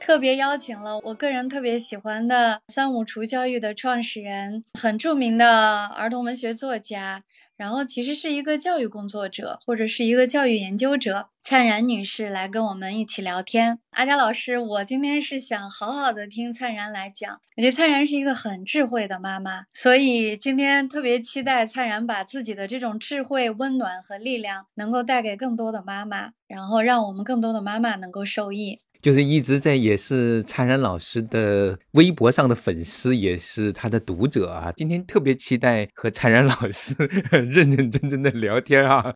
特别邀请了我个人特别喜欢的三五厨教育的创始人，很著名的儿童文学作家，然后其实是一个教育工作者或者是一个教育研究者，灿然女士来跟我们一起聊天。阿佳老师，我今天是想好好的听灿然来讲，我觉得灿然是一个很智慧的妈妈，所以今天特别期待灿然把自己的这种智慧、温暖和力量能够带给更多的妈妈，然后让我们更多的妈妈能够受益。就是一直在也是灿然老师的微博上的粉丝，也是他的读者啊。今天特别期待和灿然老师 认认真真的聊天啊。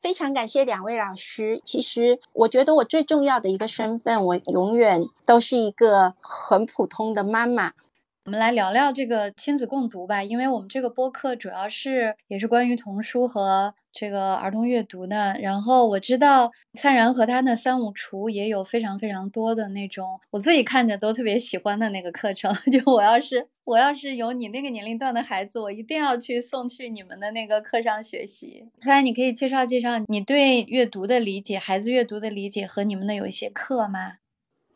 非常感谢两位老师。其实我觉得我最重要的一个身份，我永远都是一个很普通的妈妈。我们来聊聊这个亲子共读吧，因为我们这个播客主要是也是关于童书和这个儿童阅读的。然后我知道灿然和他的三五厨也有非常非常多的那种我自己看着都特别喜欢的那个课程。就我要是我要是有你那个年龄段的孩子，我一定要去送去你们的那个课上学习。灿然，你可以介绍介绍你对阅读的理解，孩子阅读的理解和你们的有一些课吗？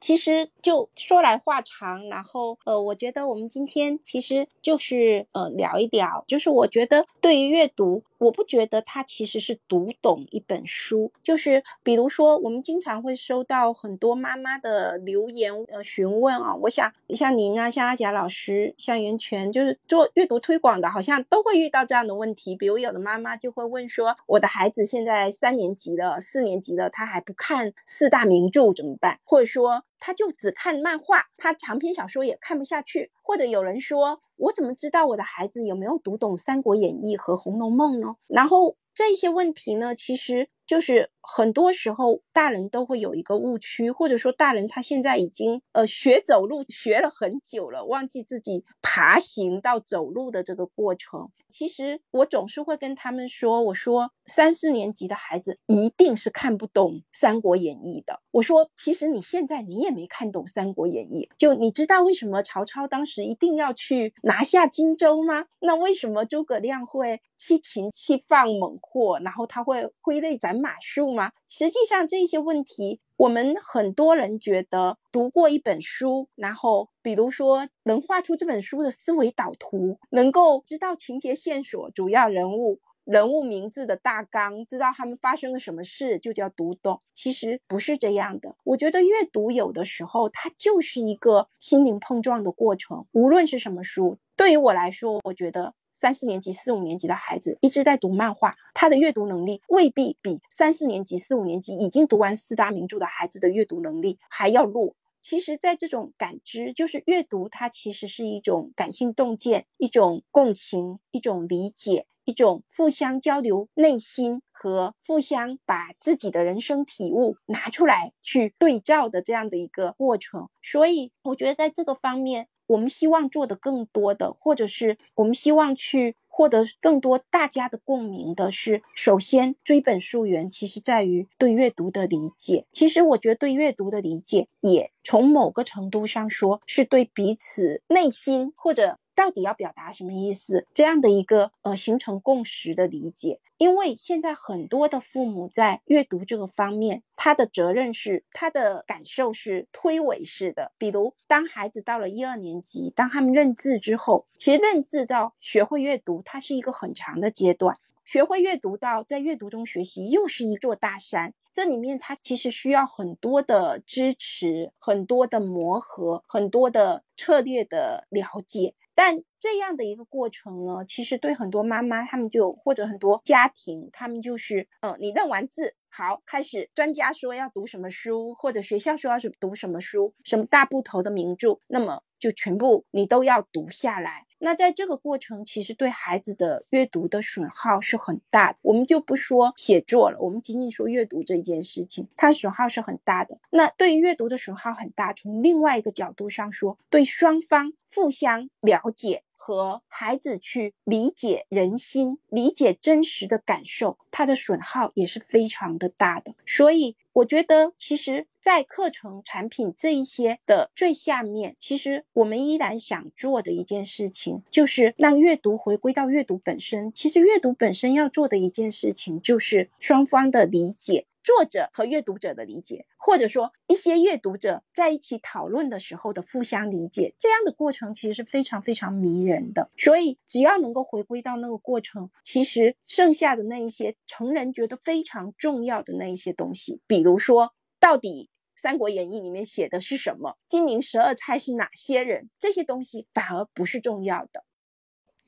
其实就说来话长，然后呃，我觉得我们今天其实就是呃聊一聊，就是我觉得对于阅读，我不觉得它其实是读懂一本书，就是比如说我们经常会收到很多妈妈的留言呃询问啊，我想像您啊，像阿甲老师，像袁泉，就是做阅读推广的，好像都会遇到这样的问题，比如有的妈妈就会问说，我的孩子现在三年级了，四年级了，他还不看四大名著怎么办？或者说。他就只看漫画，他长篇小说也看不下去。或者有人说，我怎么知道我的孩子有没有读懂《三国演义》和《红楼梦》呢？然后这些问题呢，其实就是很多时候大人都会有一个误区，或者说大人他现在已经呃学走路学了很久了，忘记自己爬行到走路的这个过程。其实我总是会跟他们说，我说三四年级的孩子一定是看不懂《三国演义》的。我说，其实你现在你也没看懂《三国演义》，就你知道为什么曹操当时一定要去拿下荆州吗？那为什么诸葛亮会七擒七放猛货，然后他会挥泪斩马谡吗？实际上这些问题。我们很多人觉得读过一本书，然后比如说能画出这本书的思维导图，能够知道情节线索、主要人物、人物名字的大纲，知道他们发生了什么事，就叫读懂。其实不是这样的。我觉得阅读有的时候它就是一个心灵碰撞的过程，无论是什么书。对于我来说，我觉得。三四年级、四五年级的孩子一直在读漫画，他的阅读能力未必比三四年级、四五年级已经读完四大名著的孩子的阅读能力还要弱。其实，在这种感知，就是阅读，它其实是一种感性洞见、一种共情、一种理解、一种互相交流内心和互相把自己的人生体悟拿出来去对照的这样的一个过程。所以，我觉得在这个方面。我们希望做的更多的，或者是我们希望去获得更多大家的共鸣的是，首先追本溯源，其实在于对阅读的理解。其实我觉得对阅读的理解，也从某个程度上说，是对彼此内心或者。到底要表达什么意思？这样的一个呃形成共识的理解，因为现在很多的父母在阅读这个方面，他的责任是他的感受是推诿式的。比如，当孩子到了一二年级，当他们认字之后，其实认字到学会阅读，它是一个很长的阶段。学会阅读到在阅读中学习，又是一座大山。这里面它其实需要很多的支持，很多的磨合，很多的策略的了解。但这样的一个过程呢，其实对很多妈妈，他们就或者很多家庭，他们就是，嗯，你认完字，好，开始专家说要读什么书，或者学校说要读什么书，什么大部头的名著，那么就全部你都要读下来。那在这个过程，其实对孩子的阅读的损耗是很大的。我们就不说写作了，我们仅仅说阅读这件事情，它损耗是很大的。那对于阅读的损耗很大，从另外一个角度上说，对双方互相了解、和孩子去理解人心、理解真实的感受，它的损耗也是非常的大的。所以，我觉得其实，在课程产品这一些的最下面，其实我们依然想做的一件事情，就是让阅读回归到阅读本身。其实，阅读本身要做的一件事情，就是双方的理解。作者和阅读者的理解，或者说一些阅读者在一起讨论的时候的互相理解，这样的过程其实是非常非常迷人的。所以，只要能够回归到那个过程，其实剩下的那一些成人觉得非常重要的那一些东西，比如说到底《三国演义》里面写的是什么，金陵十二钗是哪些人，这些东西反而不是重要的。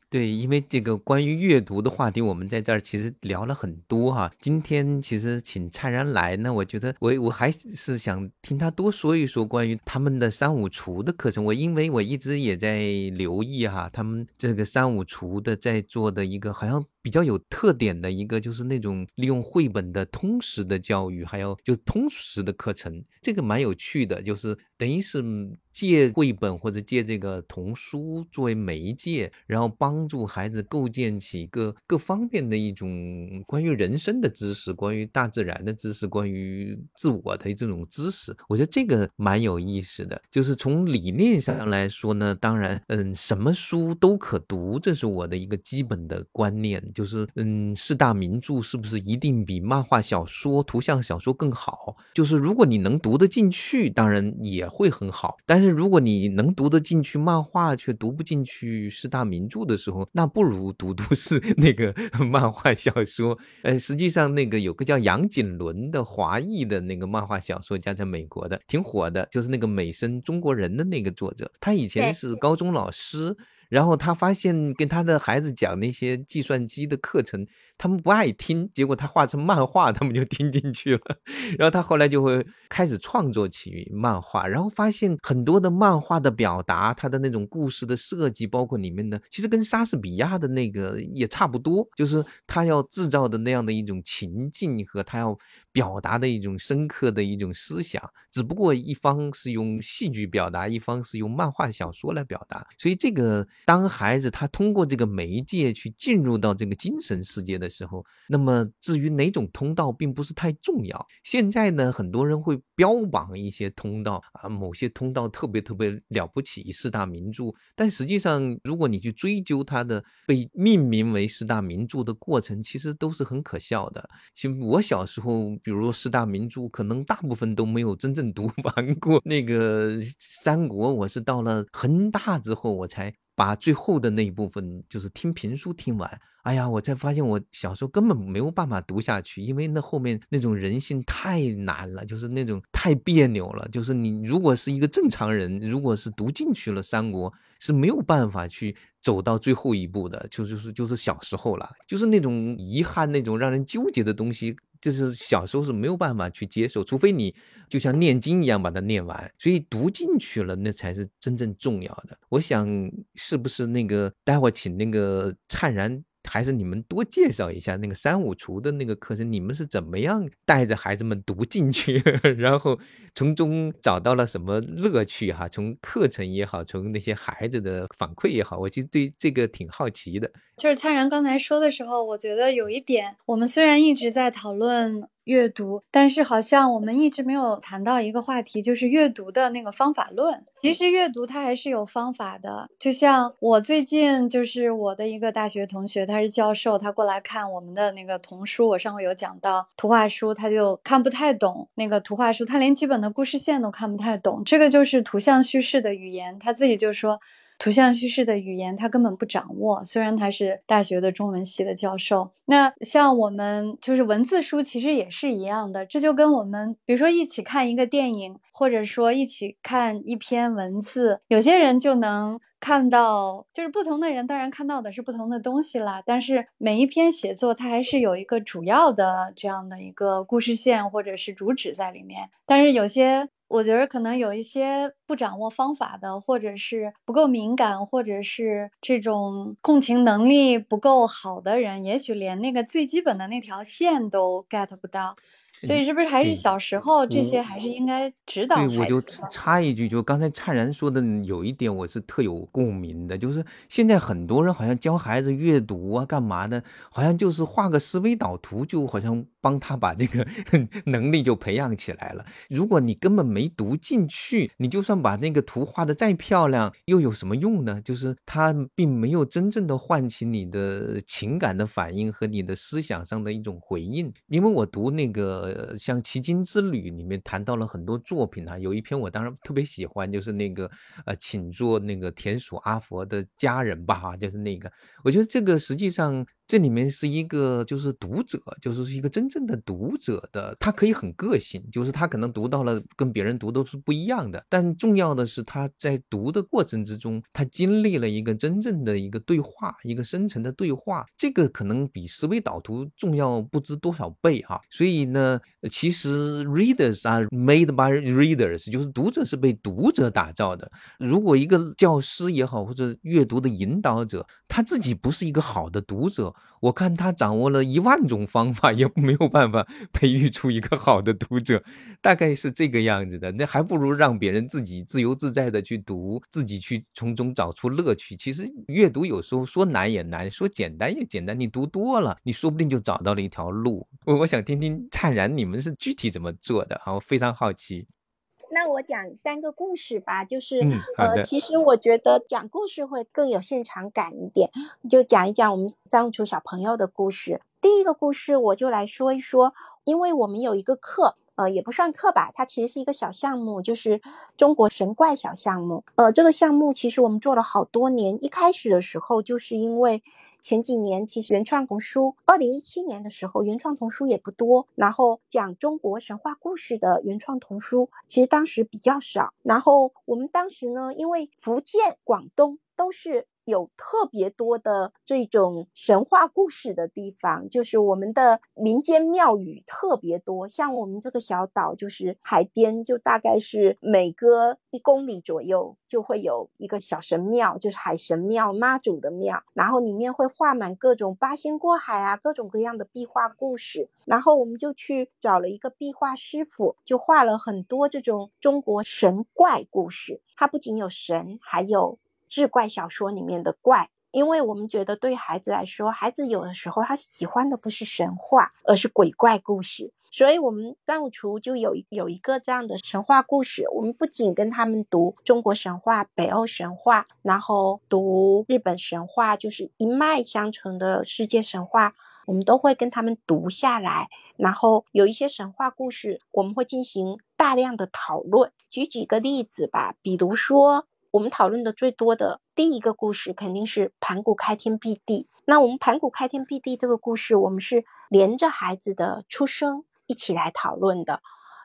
对，因为这个关于阅读的话题，我们在这儿其实聊了很多哈。今天其实请灿然来呢，我觉得我我还是想听他多说一说关于他们的三五厨的课程。我因为我一直也在留意哈，他们这个三五厨的在做的一个好像。比较有特点的一个就是那种利用绘本的通识的教育，还有就通识的课程，这个蛮有趣的，就是等于是借绘本或者借这个童书作为媒介，然后帮助孩子构建起各各方面的一种关于人生的知识，关于大自然的知识，关于自我的这种知识。我觉得这个蛮有意思的，就是从理念上来说呢，当然，嗯，什么书都可读，这是我的一个基本的观念。就是嗯，四大名著是不是一定比漫画小说、图像小说更好？就是如果你能读得进去，当然也会很好。但是如果你能读得进去漫画，却读不进去四大名著的时候，那不如读读是 那个 漫画小说。呃，实际上那个有个叫杨锦纶的华裔的那个漫画小说家，在美国的挺火的，就是那个美声中国人的那个作者，他以前是高中老师。然后他发现跟他的孩子讲那些计算机的课程，他们不爱听，结果他画成漫画，他们就听进去了。然后他后来就会开始创作起漫画，然后发现很多的漫画的表达，他的那种故事的设计，包括里面的，其实跟莎士比亚的那个也差不多，就是他要制造的那样的一种情境和他要。表达的一种深刻的一种思想，只不过一方是用戏剧表达，一方是用漫画小说来表达。所以，这个当孩子他通过这个媒介去进入到这个精神世界的时候，那么至于哪种通道，并不是太重要。现在呢，很多人会标榜一些通道啊，某些通道特别特别了不起，四大名著。但实际上，如果你去追究它的被命名为四大名著的过程，其实都是很可笑的。其实我小时候。比如说四大名著，可能大部分都没有真正 读完过。那个三国，我是到了很大之后，我才把最后的那一部分，就是听评书听完。哎呀，我才发现我小时候根本没有办法读下去，因为那后面那种人性太难了，就是那种太别扭了。就是你如果是一个正常人，如果是读进去了三国，是没有办法去走到最后一步的。就就是就是小时候了，就是那种遗憾，那种让人纠结的东西。就是小时候是没有办法去接受，除非你就像念经一样把它念完，所以读进去了，那才是真正重要的。我想是不是那个待会请那个灿然。还是你们多介绍一下那个三五厨的那个课程，你们是怎么样带着孩子们读进去，然后从中找到了什么乐趣哈？从课程也好，从那些孩子的反馈也好，我其实对这个挺好奇的。就是灿然刚才说的时候，我觉得有一点，我们虽然一直在讨论。阅读，但是好像我们一直没有谈到一个话题，就是阅读的那个方法论。其实阅读它还是有方法的，就像我最近就是我的一个大学同学，他是教授，他过来看我们的那个童书，我上回有讲到图画书，他就看不太懂那个图画书，他连基本的故事线都看不太懂。这个就是图像叙事的语言，他自己就说。图像叙事的语言，他根本不掌握。虽然他是大学的中文系的教授，那像我们就是文字书，其实也是一样的。这就跟我们，比如说一起看一个电影，或者说一起看一篇文字，有些人就能看到，就是不同的人当然看到的是不同的东西啦。但是每一篇写作，它还是有一个主要的这样的一个故事线或者是主旨在里面。但是有些。我觉得可能有一些不掌握方法的，或者是不够敏感，或者是这种共情能力不够好的人，也许连那个最基本的那条线都 get 不到。所以是不是还是小时候这些还是应该指导对，我就？插一句，就刚才灿然说的有一点，我是特有共鸣的，就是现在很多人好像教孩子阅读啊，干嘛的，好像就是画个思维导图，就好像帮他把这个 能力就培养起来了。如果你根本没读进去，你就算把那个图画的再漂亮，又有什么用呢？就是他并没有真正的唤起你的情感的反应和你的思想上的一种回应。因为我读那个呃像《奇经之旅》里面谈到了很多作品啊，有一篇我当然特别喜欢，就是那个呃，请做那个田鼠阿佛的家人吧，哈，就是那个，我觉得这个实际上这里面是一个就是读者，就是是一个真正的读者的，他可以很个性，就是他可能读到了跟别人读都是不一样的，但重要的是他在读的过程之中，他经历了一个真正的一个对话，一个深层的对话，这个可能比思维导图重要不知多少倍哈。所以呢，其实 readers are made by readers，就是读者是被读者打造的。如果一个教师也好，或者阅读的引导者，他自己不是一个好的读者，我看他掌握了一万种方法，也没有办法培育出一个好的读者，大概是这个样子的。那还不如让别人自己自由自在的去读，自己去从中找出乐趣。其实阅读有时候说难也难，说简单也简单。你读多了，你说不定就找到了一条路。我我想听听灿然你们是具体怎么做的啊？我非常好奇。那我讲三个故事吧，就是、嗯呃，其实我觉得讲故事会更有现场感一点，就讲一讲我们三五处小朋友的故事。第一个故事我就来说一说，因为我们有一个课，呃，也不算课吧，它其实是一个小项目，就是中国神怪小项目。呃，这个项目其实我们做了好多年，一开始的时候就是因为前几年其实原创童书，二零一七年的时候原创童书也不多，然后讲中国神话故事的原创童书其实当时比较少。然后我们当时呢，因为福建、广东都是有特别多的这种神话故事的地方，就是我们的民间庙宇特别多。像我们这个小岛，就是海边，就大概是每隔一公里左右就会有一个小神庙，就是海神庙、妈祖的庙，然后里面会画满各种八仙过海啊，各种各样的壁画故事。然后我们就去找了一个壁画师傅，就画了很多这种中国神怪故事。它不仅有神，还有志怪小说里面的怪。因为我们觉得对孩子来说，孩子有的时候他喜欢的不是神话，而是鬼怪故事。所以，我们三五厨就有一有一个这样的神话故事。我们不仅跟他们读中国神话、北欧神话，然后读日本神话，就是一脉相承的世界神话，我们都会跟他们读下来。然后有一些神话故事，我们会进行大量的讨论。举几个例子吧，比如说我们讨论的最多的第一个故事，肯定是盘古开天辟地。那我们盘古开天辟地这个故事，我们是连着孩子的出生一起来讨论的。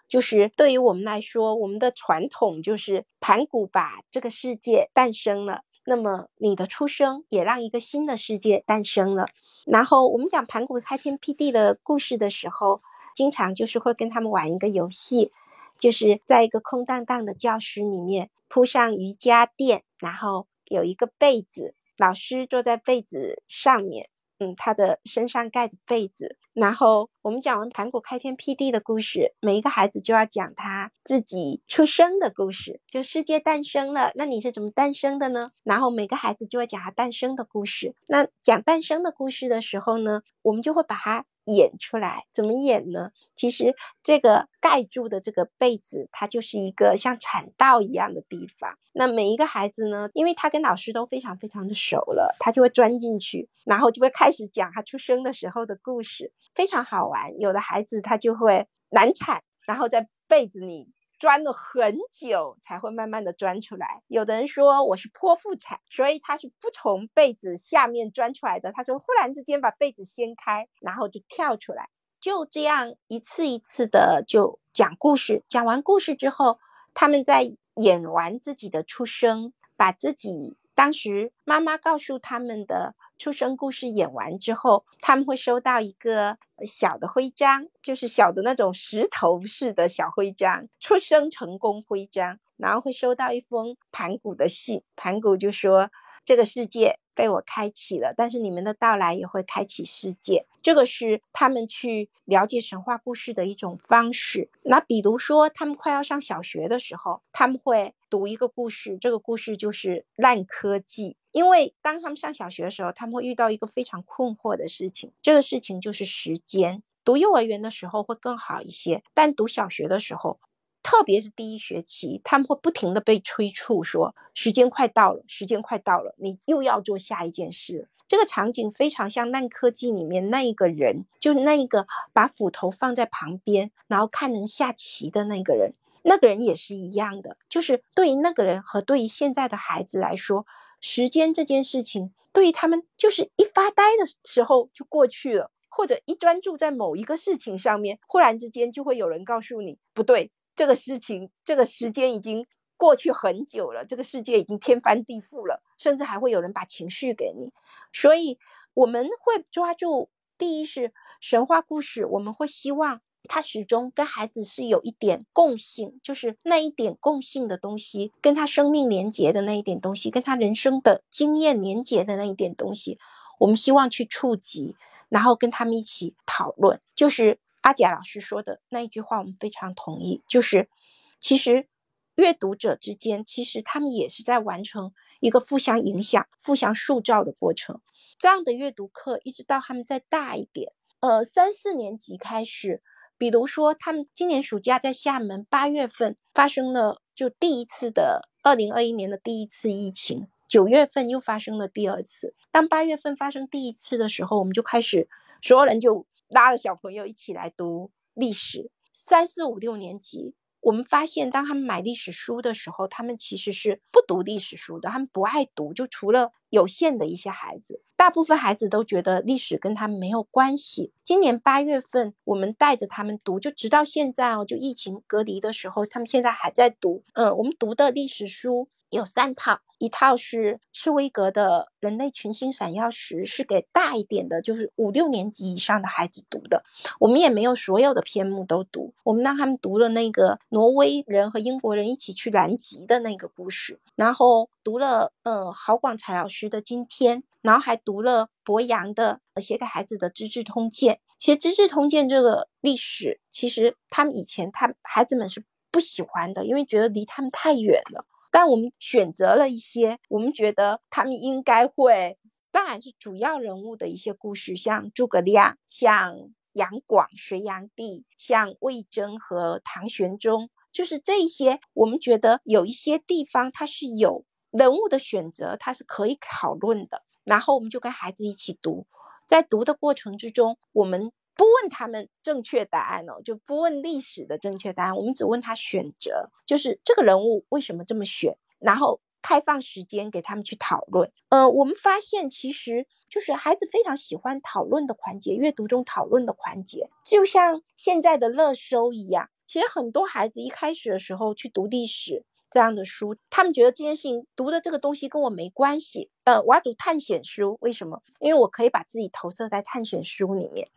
就是对于我们来说，我们的传统就是盘古把这个世界诞生了，那么你的出生也让一个新的世界诞生了。然后我们讲盘古开天辟地的故事的时候，经常就是会跟他们玩一个游戏，就是在一个空荡荡的教室里面铺上瑜伽垫，然后有一个被子，老师坐在被子上面，嗯，他的身上盖着被子。然后我们讲完盘古开天辟地的故事，每一个孩子就要讲他自己出生的故事，就世界诞生了，那你是怎么诞生的呢？然后每个孩子就会讲他诞生的故事。那讲诞生的故事的时候呢，我们就会把它演出来。怎么演呢？其实这个盖住的这个被子，它就是一个像产道一样的地方。那每一个孩子呢，因为他跟老师都非常非常的熟了，他就会钻进去，然后就会开始讲他出生的时候的故事，非常好玩。有的孩子他就会难产，然后在被子里钻了很久才会慢慢的钻出来。有的人说我是剖腹产，所以他是不从被子下面钻出来的，他说忽然之间把被子掀开，然后就跳出来。就这样一次一次的就讲故事，讲完故事之后，他们在演完自己的出生，把自己当时妈妈告诉他们的出生故事演完之后，他们会收到一个小的徽章，就是小的那种石头式的小徽章，出生成功徽章，然后会收到一封盘古的信，盘古就说。这个世界被我开启了，但是你们的到来也会开启世界。这个是他们去了解神话故事的一种方式。那比如说，他们快要上小学的时候，他们会读一个故事，这个故事就是烂科技。因为当他们上小学的时候，他们会遇到一个非常困惑的事情，这个事情就是时间。读幼儿园的时候会更好一些，但读小学的时候。特别是第一学期，他们会不停的被催促，说时间快到了，时间快到了，你又要做下一件事。这个场景非常像《烂科技》里面那一个人，就那一个把斧头放在旁边，然后看人下棋的那个人。那个人也是一样的，就是对于那个人和对于现在的孩子来说，时间这件事情对于他们就是一发呆的时候就过去了，或者一专注在某一个事情上面，忽然之间就会有人告诉你不对。这个事情，这个时间已经过去很久了，这个世界已经天翻地覆了，甚至还会有人把情绪给你。所以我们会抓住，第一是神话故事，我们会希望它始终跟孩子是有一点共性，就是那一点共性的东西，跟他生命连结的那一点东西，跟他人生的经验连结的那一点东西，我们希望去触及，然后跟他们一起讨论，就是。阿贾老师说的那一句话，我们非常同意，就是其实阅读者之间，其实他们也是在完成一个互相影响、互相塑造的过程。这样的阅读课，一直到他们再大一点，呃，三四年级开始，比如说他们今年暑假在厦门，八月份发生了就第一次的二零二一年的第一次疫情，九月份又发生了第二次。当八月份发生第一次的时候，我们就开始所有人就。拉着小朋友一起来读历史，三四五六年级，我们发现，当他们买历史书的时候，他们其实是不读历史书的，他们不爱读，就除了有限的一些孩子，大部分孩子都觉得历史跟他们没有关系。今年八月份，我们带着他们读，就直到现在哦，就疫情隔离的时候，他们现在还在读。嗯，我们读的历史书。有三套，一套是赤威格的《人类群星闪耀时》，是给大一点的，就是五六年级以上的孩子读的。我们也没有所有的篇目都读，我们让他们读了那个挪威人和英国人一起去南极的那个故事，然后读了呃郝广才老师的《今天》，然后还读了博洋的写给孩子的《资治通鉴》。其实《资治通鉴》这个历史，其实他们以前他孩子们是不喜欢的，因为觉得离他们太远了。但我们选择了一些我们觉得他们应该会，当然是主要人物的一些故事，像诸葛亮、像杨广、隋炀帝、像魏征和唐玄宗，就是这一些。我们觉得有一些地方它是有人物的选择，它是可以讨论的。然后我们就跟孩子一起读，在读的过程之中，我们。不问他们正确答案哦，就不问历史的正确答案，我们只问他选择，就是这个人物为什么这么选，然后开放时间给他们去讨论。呃，我们发现其实就是孩子非常喜欢讨论的环节，阅读中讨论的环节，就像现在的热搜一样。其实很多孩子一开始的时候去读历史这样的书，他们觉得这件事情读的这个东西跟我没关系。呃，我要读探险书，为什么？因为我可以把自己投射在探险书里面。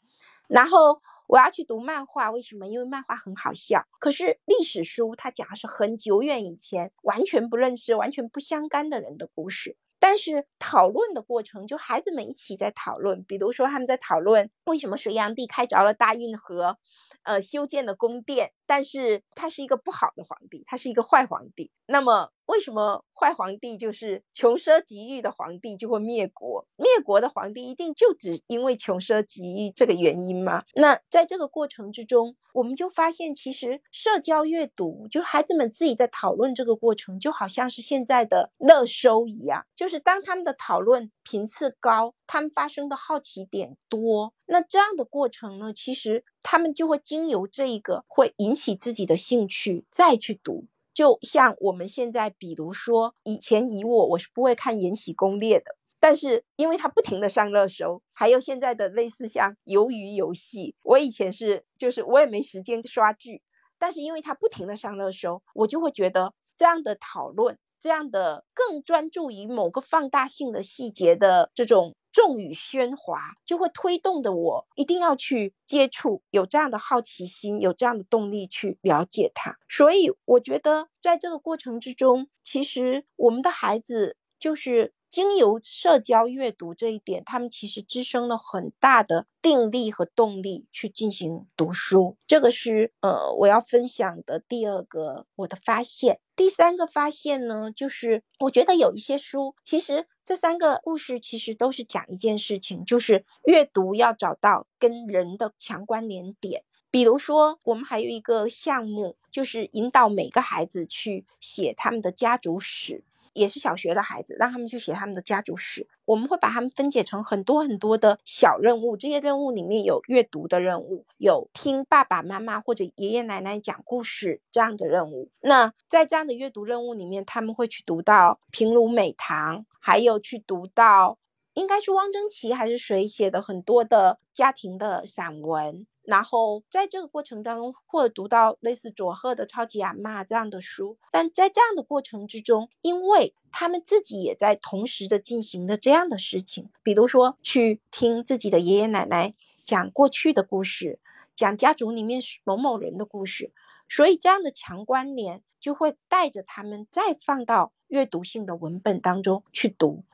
然后我要去读漫画，为什么？因为漫画很好笑。可是历史书它讲的是很久远以前，完全不认识、完全不相干的人的故事。但是讨论的过程，就孩子们一起在讨论，比如说他们在讨论为什么隋炀帝开凿了大运河，呃，修建了宫殿，但是他是一个不好的皇帝，他是一个坏皇帝。那么为什么坏皇帝就是穷奢极欲的皇帝就会灭国？灭国的皇帝一定就只因为穷奢极欲这个原因吗？那在这个过程之中，我们就发现，其实社交阅读，就孩子们自己在讨论这个过程，就好像是现在的热搜一样，就是当他们的讨论频次高，他们发生的好奇点多，那这样的过程呢，其实他们就会经由这一个会引起自己的兴趣，再去读。就像我们现在，比如说以前以我，我是不会看《延禧攻略》的，但是因为它不停的上热搜，还有现在的类似像鱿鱼游戏，我以前是就是我也没时间刷剧，但是因为它不停的上热搜，我就会觉得这样的讨论，这样的更专注于某个放大性的细节的这种。众语喧哗就会推动的我一定要去接触，有这样的好奇心，有这样的动力去了解它。所以我觉得在这个过程之中，其实我们的孩子就是经由社交阅读这一点，他们其实滋生了很大的定力和动力去进行读书。这个是呃我要分享的第二个我的发现。第三个发现呢，就是我觉得有一些书，其实这三个故事其实都是讲一件事情，就是阅读要找到跟人的强关联点。比如说，我们还有一个项目，就是引导每个孩子去写他们的家族史。也是小学的孩子，让他们去写他们的家族史。我们会把他们分解成很多很多的小任务，这些任务里面有阅读的任务，有听爸爸妈妈或者爷爷奶奶讲故事这样的任务。那在这样的阅读任务里面，他们会去读到平如美棠，还有去读到应该是汪曾祺还是谁写的很多的家庭的散文。然后在这个过程当中，或者读到类似佐贺的《超级阿妈》这样的书，但在这样的过程之中，因为他们自己也在同时的进行的这样的事情，比如说去听自己的爷爷奶奶讲过去的故事，讲家族里面某某人的故事，所以这样的强关联就会带着他们再放到阅读性的文本当中去读。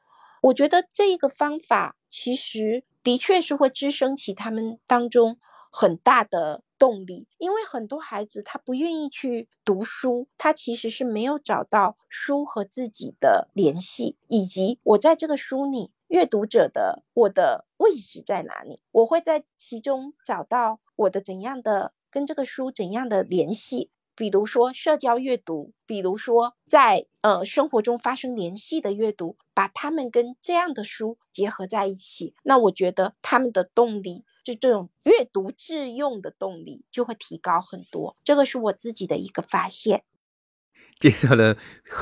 我觉得这一个方法其实的确是会滋生起他们当中。很大的动力，因为很多孩子他不愿意去读书，他其实是没有找到书和自己的联系，以及我在这个书里阅读者的我的位置在哪里，我会在其中找到我的怎样的跟这个书怎样的联系。比如说社交阅读，比如说在呃生活中发生联系的阅读，把他们跟这样的书结合在一起，那我觉得他们的动力，就这种阅读致用的动力就会提高很多。这个是我自己的一个发现。介绍的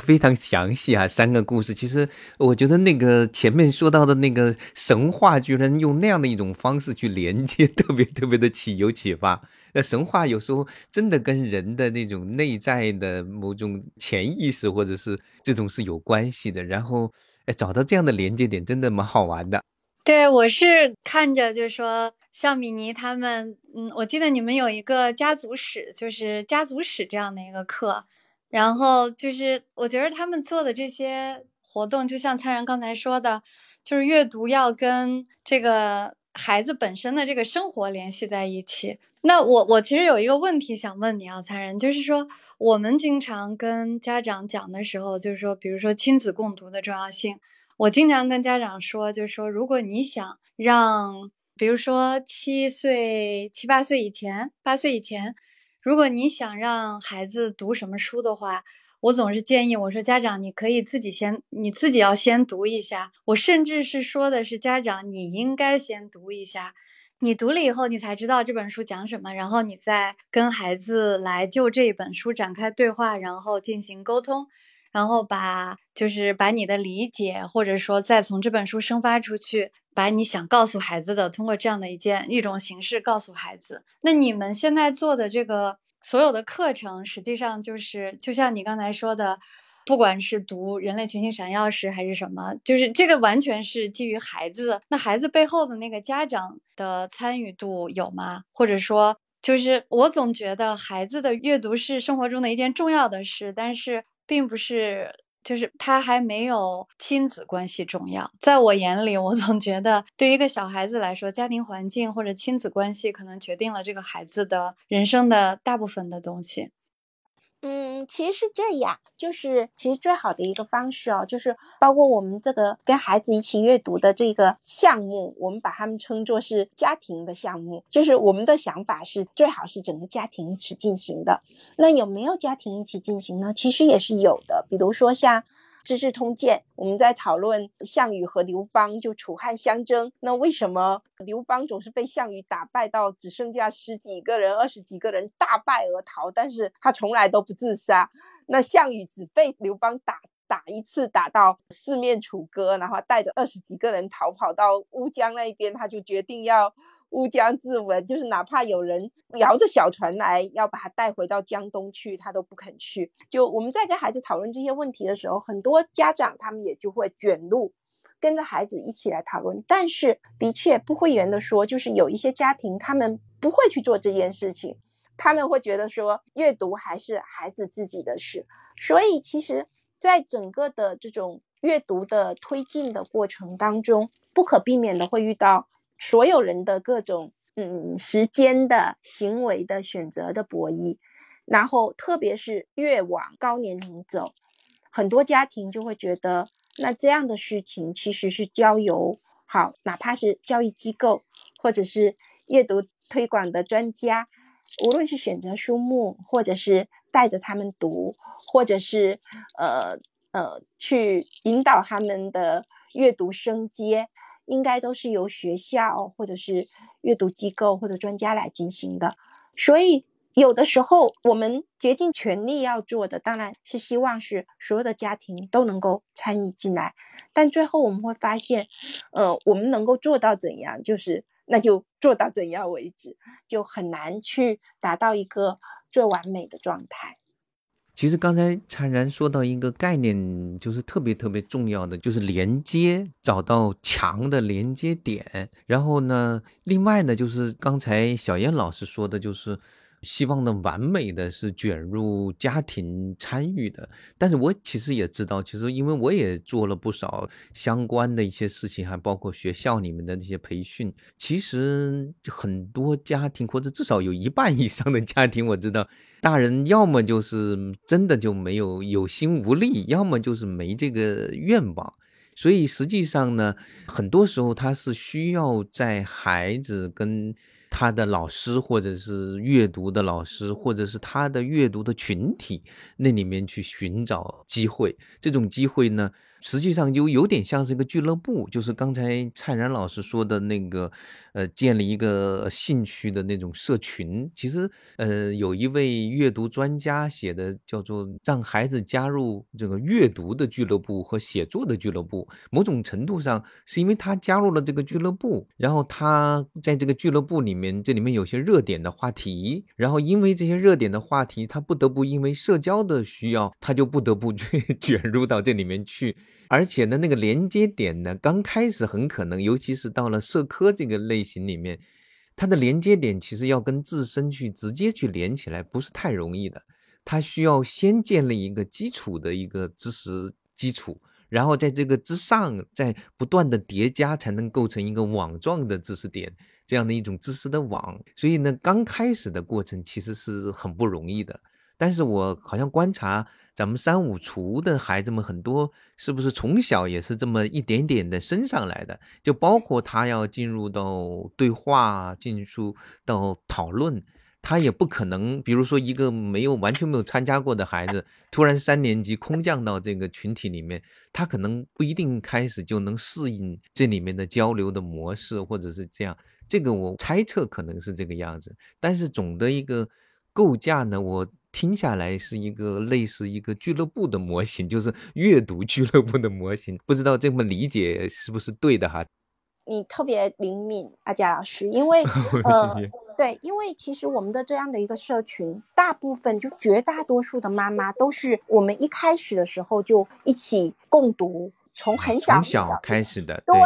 非常详细啊，三个故事。其实我觉得那个前面说到的那个神话，居然用那样的一种方式去连接，特别特别的启有启发。那神话有时候真的跟人的那种内在的某种潜意识，或者是这种是有关系的。然后，哎，找到这样的连接点，真的蛮好玩的。对，我是看着就是说，像米妮他们，嗯，我记得你们有一个家族史，就是家族史这样的一个课。然后就是，我觉得他们做的这些活动，就像灿然刚才说的，就是阅读要跟这个。孩子本身的这个生活联系在一起。那我我其实有一个问题想问你啊，残忍，就是说我们经常跟家长讲的时候，就是说，比如说亲子共读的重要性，我经常跟家长说，就是说，如果你想让，比如说七岁、七八岁以前、八岁以前，如果你想让孩子读什么书的话。我总是建议我说，家长你可以自己先，你自己要先读一下。我甚至是说的是，家长你应该先读一下，你读了以后，你才知道这本书讲什么，然后你再跟孩子来就这一本书展开对话，然后进行沟通，然后把就是把你的理解，或者说再从这本书生发出去，把你想告诉孩子的，通过这样的一件一种形式告诉孩子。那你们现在做的这个。所有的课程实际上就是，就像你刚才说的，不管是读《人类群星闪耀时》还是什么，就是这个完全是基于孩子。那孩子背后的那个家长的参与度有吗？或者说，就是我总觉得孩子的阅读是生活中的一件重要的事，但是并不是。就是他还没有亲子关系重要，在我眼里，我总觉得对于一个小孩子来说，家庭环境或者亲子关系可能决定了这个孩子的人生的大部分的东西。嗯，其实是这样，就是其实最好的一个方式哦，就是包括我们这个跟孩子一起阅读的这个项目，我们把他们称作是家庭的项目，就是我们的想法是最好是整个家庭一起进行的。那有没有家庭一起进行呢？其实也是有的，比如说像。《资治通鉴》，我们在讨论项羽和刘邦就楚汉相争，那为什么刘邦总是被项羽打败到只剩下十几个人、二十几个人大败而逃，但是他从来都不自杀？那项羽只被刘邦打打一次，打到四面楚歌，然后带着二十几个人逃跑到乌江那边，他就决定要。乌江自刎，就是哪怕有人摇着小船来要把他带回到江东去，他都不肯去。就我们在跟孩子讨论这些问题的时候，很多家长他们也就会卷入，跟着孩子一起来讨论。但是的确不会圆的说，就是有一些家庭他们不会去做这件事情，他们会觉得说阅读还是孩子自己的事。所以其实，在整个的这种阅读的推进的过程当中，不可避免的会遇到所有人的各种嗯时间的行为的选择的博弈，然后特别是越往高年龄走，很多家庭就会觉得，那这样的事情其实是交由好，哪怕是教育机构或者是阅读推广的专家，无论是选择书目，或者是带着他们读，或者是呃。呃，去引导他们的阅读升阶，应该都是由学校或者是阅读机构或者专家来进行的。所以，有的时候我们竭尽全力要做的，当然是希望是所有的家庭都能够参与进来。但最后我们会发现，呃，我们能够做到怎样，就是那就做到怎样为止，就很难去达到一个最完美的状态。其实刚才灿然说到一个概念，就是特别特别重要的，就是连接，找到强的连接点。然后呢，另外呢，就是刚才小燕老师说的，就是希望呢完美的是卷入家庭参与的。但是我其实也知道，其实因为我也做了不少相关的一些事情，还包括学校里面的那些培训。其实很多家庭，或者至少有一半以上的家庭，我知道。大人要么就是真的就没有有心无力，要么就是没这个愿望。所以实际上呢，很多时候他是需要在孩子跟他的老师，或者是阅读的老师，或者是他的阅读的群体那里面去寻找机会。这种机会呢？实际上就有点像是一个俱乐部，就是刚才灿然老师说的那个，呃，建立一个兴趣的那种社群。其实，呃，有一位阅读专家写的叫做“让孩子加入这个阅读的俱乐部和写作的俱乐部”。某种程度上是因为他加入了这个俱乐部，然后他在这个俱乐部里面，这里面有些热点的话题，然后因为这些热点的话题，他不得不因为社交的需要，他就不得不去 卷入到这里面去。而且呢，那个连接点呢，刚开始很可能，尤其是到了社科这个类型里面，它的连接点其实要跟自身去直接去连起来，不是太容易的。它需要先建立一个基础的一个知识基础，然后在这个之上再不断的叠加，才能构成一个网状的知识点，这样的一种知识的网。所以呢，刚开始的过程其实是很不容易的。但是我好像观察咱们三五厨的孩子们很多，是不是从小也是这么一点点的升上来的？就包括他要进入到对话，进入到讨论，他也不可能，比如说一个没有完全没有参加过的孩子，突然三年级空降到这个群体里面，他可能不一定开始就能适应这里面的交流的模式，或者是这样。这个我猜测可能是这个样子。但是总的一个构架呢，我。听下来是一个类似一个俱乐部的模型，就是阅读俱乐部的模型，不知道这么理解是不是对的哈？你特别灵敏，阿佳老师，因为 呃，对，因为其实我们的这样的一个社群，大部分就绝大多数的妈妈都是我们一开始的时候就一起共读。从很小从小开始的，对，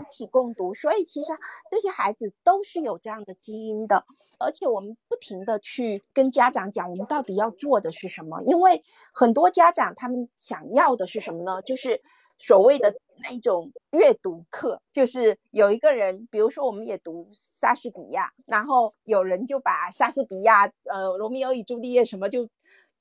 一起共读，所以其实这些孩子都是有这样的基因的，而且我们不停的去跟家长讲，我们到底要做的是什么？因为很多家长他们想要的是什么呢？就是所谓的那种阅读课，就是有一个人，比如说我们也读莎士比亚，然后有人就把莎士比亚，呃，罗密欧与朱丽叶什么就。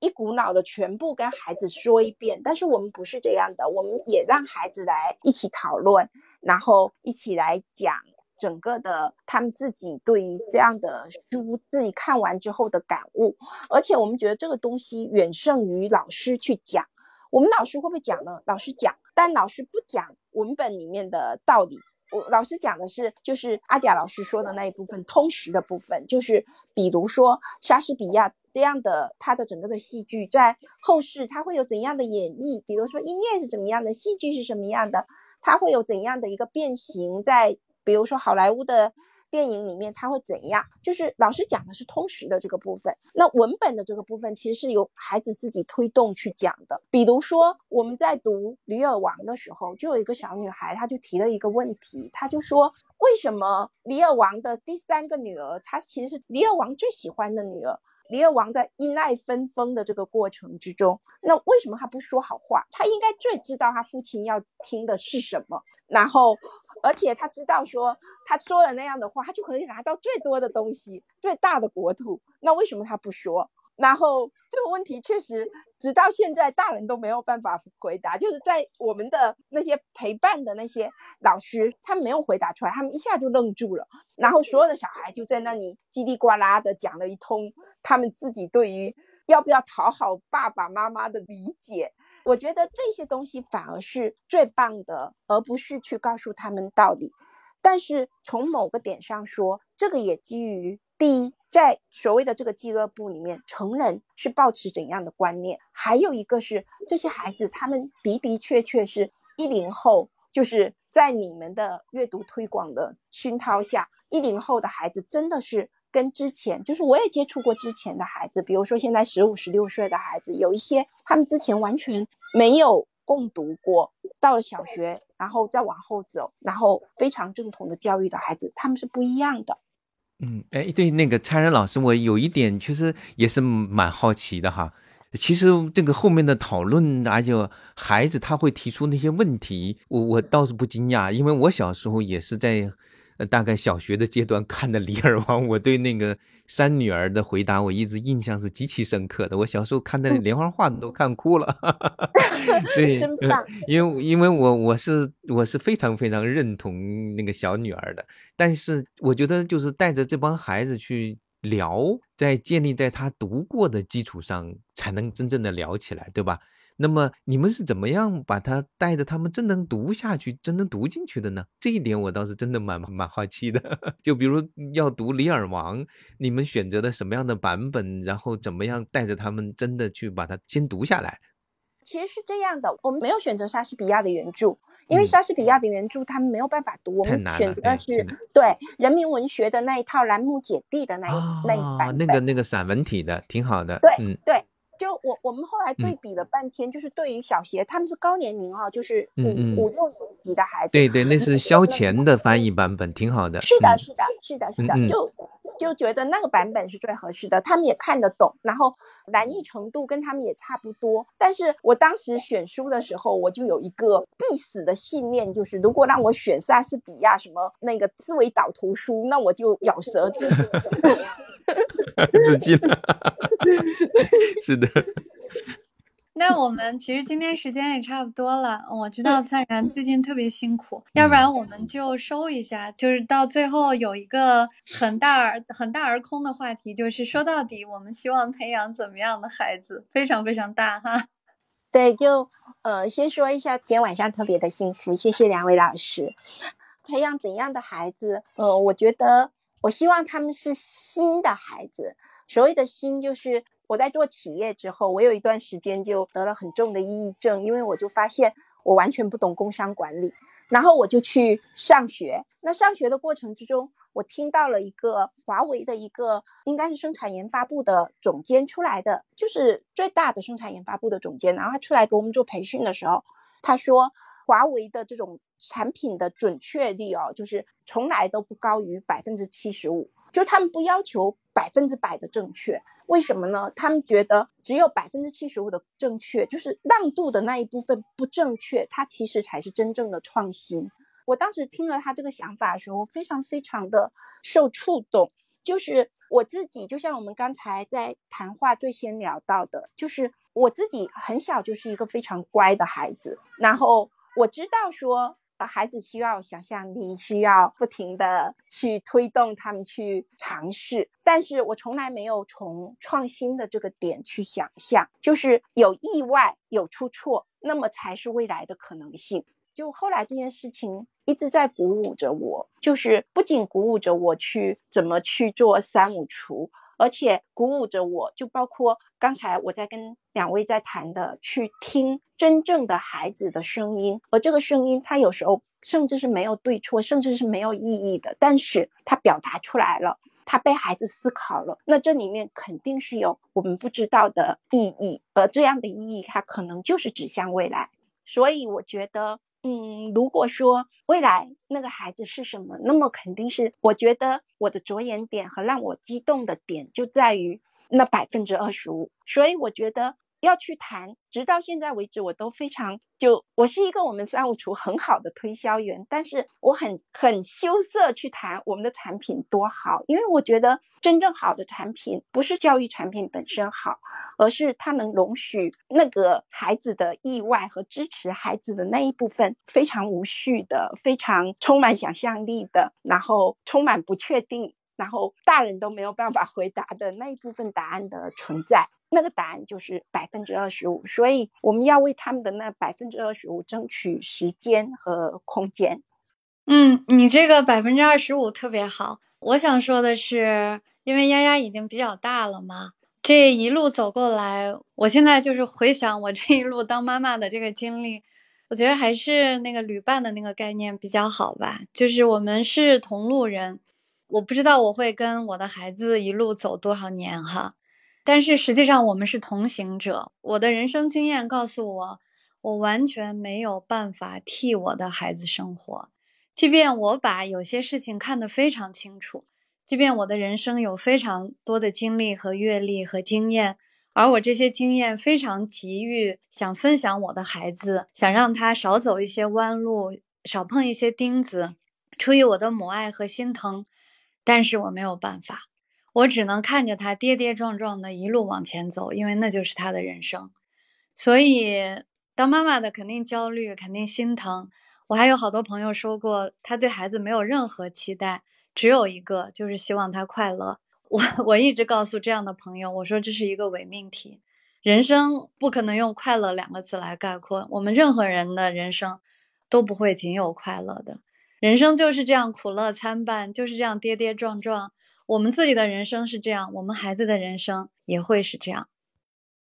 一股脑的全部跟孩子说一遍，但是我们不是这样的，我们也让孩子来一起讨论，然后一起来讲整个的他们自己对于这样的书自己看完之后的感悟，而且我们觉得这个东西远胜于老师去讲。我们老师会不会讲呢？老师讲，但老师不讲文本里面的道理。我老师讲的是，就是阿贾老师说的那一部分通识的部分，就是比如说莎士比亚这样的，他的整个的戏剧在后世他会有怎样的演绎？比如说音乐是怎么样的，戏剧是什么样的，他会有怎样的一个变形？在比如说好莱坞的。电影里面他会怎样？就是老师讲的是通识的这个部分，那文本的这个部分其实是由孩子自己推动去讲的。比如说我们在读《李尔王》的时候，就有一个小女孩，她就提了一个问题，她就说：为什么李尔王的第三个女儿，她其实是李尔王最喜欢的女儿，李尔王在因爱分封的这个过程之中，那为什么他不说好话？他应该最知道他父亲要听的是什么，然后，而且他知道说他说了那样的话，他就可以拿到最多的东西，最大的国土。那为什么他不说？然后这个问题确实，直到现在大人都没有办法回答。就是在我们的那些陪伴的那些老师，他没有回答出来，他们一下就愣住了。然后所有的小孩就在那里叽里呱啦的讲了一通他们自己对于要不要讨好爸爸妈妈的理解。我觉得这些东西反而是最棒的，而不是去告诉他们道理。但是从某个点上说，这个也基于第一。在所谓的这个俱乐部里面，成人是保持怎样的观念？还有一个是这些孩子，他们的的确确是一零后，就是在你们的阅读推广的熏陶下，一零后的孩子真的是跟之前，就是我也接触过之前的孩子，比如说现在十五、十六岁的孩子，有一些他们之前完全没有共读过，到了小学，然后再往后走，然后非常正统的教育的孩子，他们是不一样的。嗯，哎，对，那个蔡然老师，我有一点其实也是蛮好奇的哈。其实这个后面的讨论，而且孩子他会提出那些问题，我我倒是不惊讶，因为我小时候也是在。大概小学的阶段看的《李尔王》，我对那个三女儿的回答，我一直印象是极其深刻的。我小时候看那连环画都看哭了，对，真棒。因为因为我我是我是非常非常认同那个小女儿的，但是我觉得就是带着这帮孩子去聊，在建立在他读过的基础上，才能真正的聊起来，对吧？那么你们是怎么样把它带着他们真能读下去，真能读进去的呢？这一点我倒是真的蛮蛮好奇的。就比如要读《李尔王》，你们选择的什么样的版本，然后怎么样带着他们真的去把它先读下来？其实是这样的，我们没有选择莎士比亚的原著，因为莎士比亚的原著他们没有办法读，我们选择的是对人民文学的那一套栏目姐弟的那一那一版，那个那个散文体的，挺好的。对，嗯，对。就我我们后来对比了半天，就是对于小学，他们是高年龄啊，就是五五六年级的孩子。对对，那是萧乾的翻译版本，挺好的。是的，是的，是的，是的，就就觉得那个版本是最合适的，他们也看得懂，然后难易程度跟他们也差不多。但是我当时选书的时候，我就有一个必死的信念，就是如果让我选莎士比亚什么那个思维导图书，那我就咬 舌尽了，是的。那我们其实今天时间也差不多了。我知道灿然最近特别辛苦，要不然我们就收一下。就是到最后有一个很大而很大而空的话题，就是说到底，我们希望培养怎么样的孩子？非常非常大哈。对，就呃，先说一下，今天晚上特别的幸福，谢谢两位老师。培养怎样的孩子？呃，我觉得。我希望他们是新的孩子。所谓的“新”，就是我在做企业之后，我有一段时间就得了很重的抑郁症，因为我就发现我完全不懂工商管理。然后我就去上学。那上学的过程之中，我听到了一个华为的一个应该是生产研发部的总监出来的，就是最大的生产研发部的总监。然后他出来给我们做培训的时候，他说。华为的这种产品的准确率哦，就是从来都不高于百分之七十五，就他们不要求百分之百的正确，为什么呢？他们觉得只有百分之七十五的正确，就是让渡的那一部分不正确，它其实才是真正的创新。我当时听了他这个想法的时候，非常非常的受触动。就是我自己，就像我们刚才在谈话最先聊到的，就是我自己很小就是一个非常乖的孩子，然后。我知道说，孩子需要想象力，需要不停的去推动他们去尝试，但是我从来没有从创新的这个点去想象，就是有意外有出错，那么才是未来的可能性。就后来这件事情一直在鼓舞着我，就是不仅鼓舞着我去怎么去做三五厨。而且鼓舞着我，就包括刚才我在跟两位在谈的，去听真正的孩子的声音，而这个声音，它有时候甚至是没有对错，甚至是没有意义的，但是他表达出来了，他被孩子思考了，那这里面肯定是有我们不知道的意义，而这样的意义，它可能就是指向未来，所以我觉得。嗯，如果说未来那个孩子是什么，那么肯定是我觉得我的着眼点和让我激动的点就在于那百分之二十五。所以我觉得。要去谈，直到现在为止，我都非常就我是一个我们三五厨很好的推销员，但是我很很羞涩去谈我们的产品多好，因为我觉得真正好的产品不是教育产品本身好，而是它能容许那个孩子的意外和支持孩子的那一部分非常无序的、非常充满想象力的，然后充满不确定，然后大人都没有办法回答的那一部分答案的存在。那个答案就是百分之二十五，所以我们要为他们的那百分之二十五争取时间和空间。嗯，你这个百分之二十五特别好。我想说的是，因为丫丫已经比较大了嘛，这一路走过来，我现在就是回想我这一路当妈妈的这个经历，我觉得还是那个旅伴的那个概念比较好吧。就是我们是同路人，我不知道我会跟我的孩子一路走多少年哈。但是实际上，我们是同行者。我的人生经验告诉我，我完全没有办法替我的孩子生活。即便我把有些事情看得非常清楚，即便我的人生有非常多的经历和阅历和经验，而我这些经验非常急于想分享我的孩子，想让他少走一些弯路，少碰一些钉子，出于我的母爱和心疼，但是我没有办法。我只能看着他跌跌撞撞的一路往前走，因为那就是他的人生。所以，当妈妈的肯定焦虑，肯定心疼。我还有好多朋友说过，他对孩子没有任何期待，只有一个，就是希望他快乐。我我一直告诉这样的朋友，我说这是一个伪命题，人生不可能用快乐两个字来概括。我们任何人的人生都不会仅有快乐的，人生就是这样苦乐参半，就是这样跌跌撞撞。我们自己的人生是这样，我们孩子的人生也会是这样。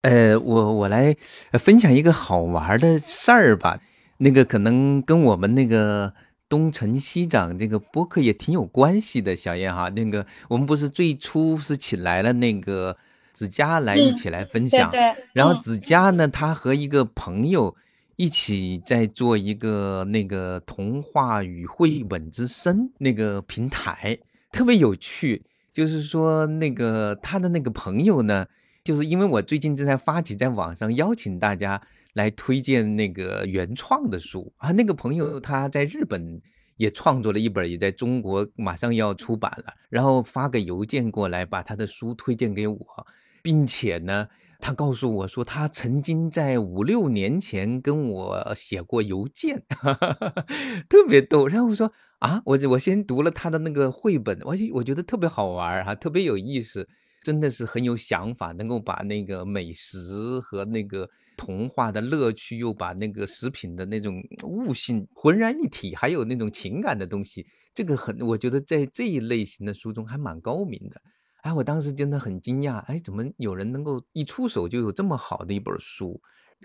呃，我我来分享一个好玩的事儿吧。那个可能跟我们那个东成西长这个播客也挺有关系的。小燕哈，那个我们不是最初是请来了那个子佳来一起来分享，对。然后子佳呢，他和一个朋友一起在做一个那个童话与绘本之声那个平台。特别有趣，就是说那个他的那个朋友呢，就是因为我最近正在发起在网上邀请大家来推荐那个原创的书啊，那个朋友他在日本也创作了一本，也在中国马上要出版了，然后发个邮件过来把他的书推荐给我，并且呢。他告诉我说，他曾经在五六年前跟我写过邮件，特别逗。然后我说啊，我我先读了他的那个绘本，我我觉得特别好玩哈，特别有意思，真的是很有想法，能够把那个美食和那个童话的乐趣，又把那个食品的那种悟性浑然一体，还有那种情感的东西，这个很，我觉得在这一类型的书中还蛮高明的。哎，我当时真的很惊讶，哎，怎么有人能够一出手就有这么好的一本书？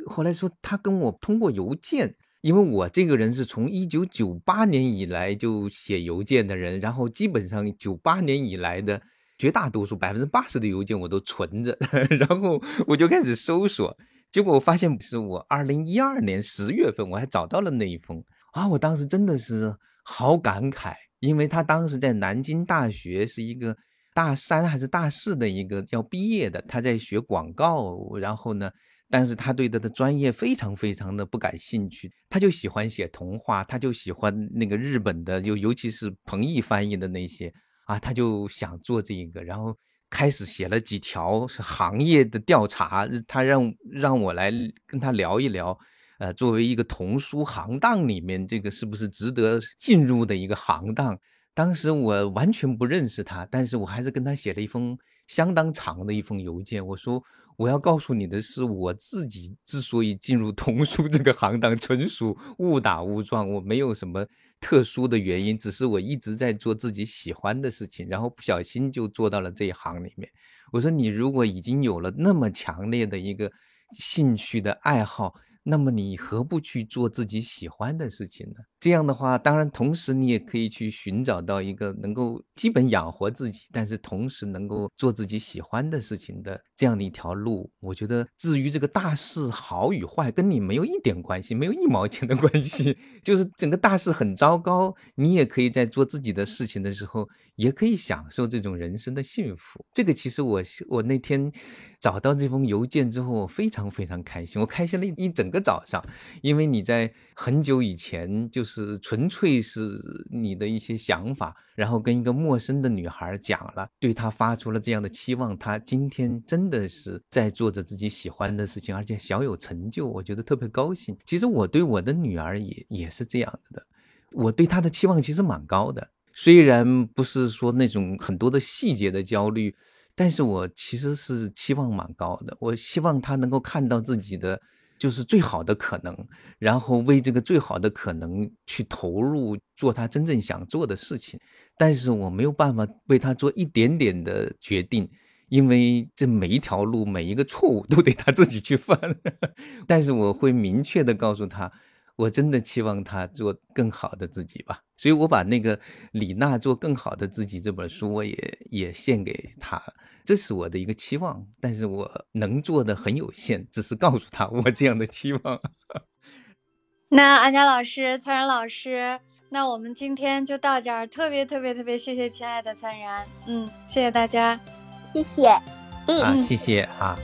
后来说他跟我通过邮件，因为我这个人是从一九九八年以来就写邮件的人，然后基本上九八年以来的绝大多数百分之八十的邮件我都存着，然后我就开始搜索，结果我发现是我二零一二年十月份我还找到了那一封啊，我当时真的是好感慨，因为他当时在南京大学是一个。大三还是大四的一个要毕业的，他在学广告，然后呢，但是他对他的专业非常非常的不感兴趣，他就喜欢写童话，他就喜欢那个日本的，就尤其是彭毅翻译的那些啊，他就想做这个，然后开始写了几条是行业的调查，他让让我来跟他聊一聊，呃，作为一个童书行当里面，这个是不是值得进入的一个行当？当时我完全不认识他，但是我还是跟他写了一封相当长的一封邮件。我说我要告诉你的是，我自己之所以进入童书这个行当，纯属误打误撞，我没有什么特殊的原因，只是我一直在做自己喜欢的事情，然后不小心就做到了这一行里面。我说你如果已经有了那么强烈的一个兴趣的爱好，那么你何不去做自己喜欢的事情呢？这样的话，当然同时你也可以去寻找到一个能够基本养活自己，但是同时能够做自己喜欢的事情的这样的一条路。我觉得，至于这个大势好与坏，跟你没有一点关系，没有一毛钱的关系。就是整个大势很糟糕，你也可以在做自己的事情的时候，也可以享受这种人生的幸福。这个其实我我那天找到这封邮件之后，我非常非常开心，我开心了一整个早上，因为你在很久以前就是。是纯粹是你的一些想法，然后跟一个陌生的女孩讲了，对她发出了这样的期望。她今天真的是在做着自己喜欢的事情，而且小有成就，我觉得特别高兴。其实我对我的女儿也也是这样子的，我对她的期望其实蛮高的，虽然不是说那种很多的细节的焦虑，但是我其实是期望蛮高的。我希望她能够看到自己的。就是最好的可能，然后为这个最好的可能去投入，做他真正想做的事情。但是我没有办法为他做一点点的决定，因为这每一条路、每一个错误都得他自己去犯。但是我会明确的告诉他。我真的期望他做更好的自己吧，所以我把那个李娜做更好的自己这本书，我也也献给他，这是我的一个期望，但是我能做的很有限，只是告诉他我这样的期望。那安佳老师、灿然老师，那我们今天就到这儿，特别特别特别谢谢亲爱的灿然，嗯，谢谢大家，谢谢，嗯，谢谢啊。